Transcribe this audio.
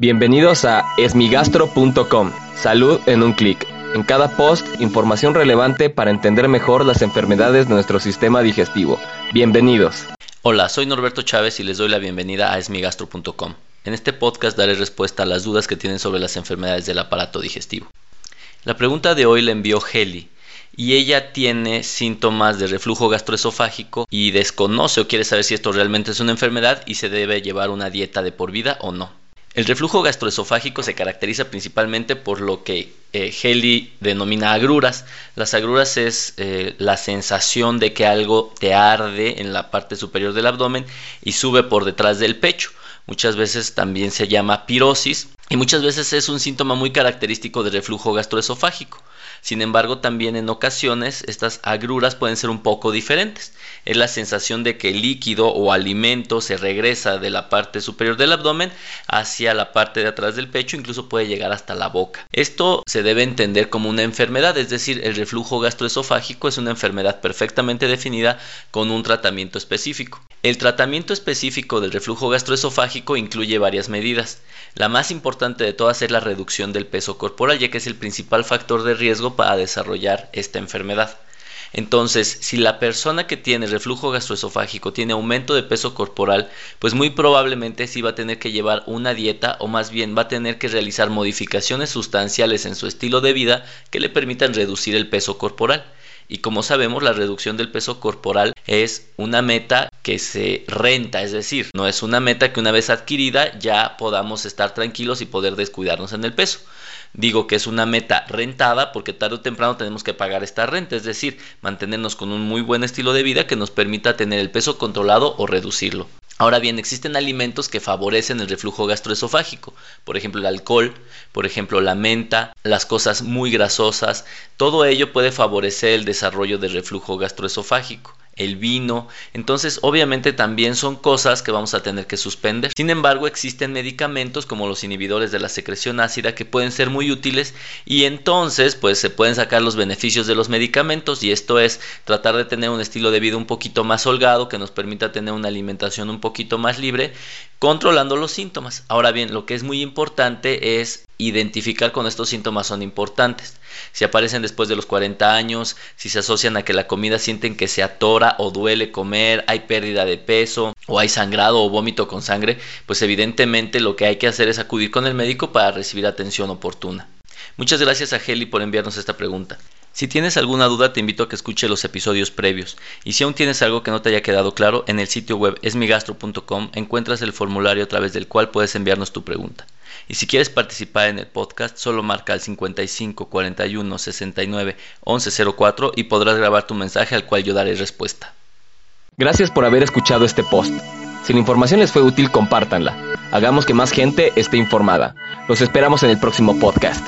Bienvenidos a esmigastro.com. Salud en un clic. En cada post, información relevante para entender mejor las enfermedades de nuestro sistema digestivo. Bienvenidos. Hola, soy Norberto Chávez y les doy la bienvenida a esmigastro.com. En este podcast daré respuesta a las dudas que tienen sobre las enfermedades del aparato digestivo. La pregunta de hoy la envió Heli y ella tiene síntomas de reflujo gastroesofágico y desconoce o quiere saber si esto realmente es una enfermedad y se debe llevar una dieta de por vida o no. El reflujo gastroesofágico se caracteriza principalmente por lo que eh, Heli denomina agruras. Las agruras es eh, la sensación de que algo te arde en la parte superior del abdomen y sube por detrás del pecho. Muchas veces también se llama pirosis y muchas veces es un síntoma muy característico del reflujo gastroesofágico. Sin embargo, también en ocasiones estas agruras pueden ser un poco diferentes. Es la sensación de que el líquido o alimento se regresa de la parte superior del abdomen hacia la parte de atrás del pecho, incluso puede llegar hasta la boca. Esto se debe entender como una enfermedad, es decir, el reflujo gastroesofágico es una enfermedad perfectamente definida con un tratamiento específico. El tratamiento específico del reflujo gastroesofágico incluye varias medidas. La más importante de todas es la reducción del peso corporal, ya que es el principal factor de riesgo para desarrollar esta enfermedad. Entonces, si la persona que tiene reflujo gastroesofágico tiene aumento de peso corporal, pues muy probablemente sí va a tener que llevar una dieta o más bien va a tener que realizar modificaciones sustanciales en su estilo de vida que le permitan reducir el peso corporal. Y como sabemos, la reducción del peso corporal es una meta que se renta, es decir, no es una meta que una vez adquirida ya podamos estar tranquilos y poder descuidarnos en el peso. Digo que es una meta rentada porque tarde o temprano tenemos que pagar esta renta, es decir, mantenernos con un muy buen estilo de vida que nos permita tener el peso controlado o reducirlo. Ahora bien, existen alimentos que favorecen el reflujo gastroesofágico, por ejemplo el alcohol, por ejemplo la menta, las cosas muy grasosas, todo ello puede favorecer el desarrollo del reflujo gastroesofágico el vino. Entonces, obviamente también son cosas que vamos a tener que suspender. Sin embargo, existen medicamentos como los inhibidores de la secreción ácida que pueden ser muy útiles y entonces pues se pueden sacar los beneficios de los medicamentos y esto es tratar de tener un estilo de vida un poquito más holgado que nos permita tener una alimentación un poquito más libre controlando los síntomas. Ahora bien, lo que es muy importante es identificar cuando estos síntomas son importantes. Si aparecen después de los 40 años, si se asocian a que la comida sienten que se atora o duele comer, hay pérdida de peso o hay sangrado o vómito con sangre, pues evidentemente lo que hay que hacer es acudir con el médico para recibir atención oportuna. Muchas gracias a Heli por enviarnos esta pregunta. Si tienes alguna duda te invito a que escuche los episodios previos y si aún tienes algo que no te haya quedado claro, en el sitio web esmigastro.com encuentras el formulario a través del cual puedes enviarnos tu pregunta. Y si quieres participar en el podcast, solo marca al 55 41 69 1104 y podrás grabar tu mensaje al cual yo daré respuesta. Gracias por haber escuchado este post. Si la información les fue útil, compártanla. Hagamos que más gente esté informada. Los esperamos en el próximo podcast.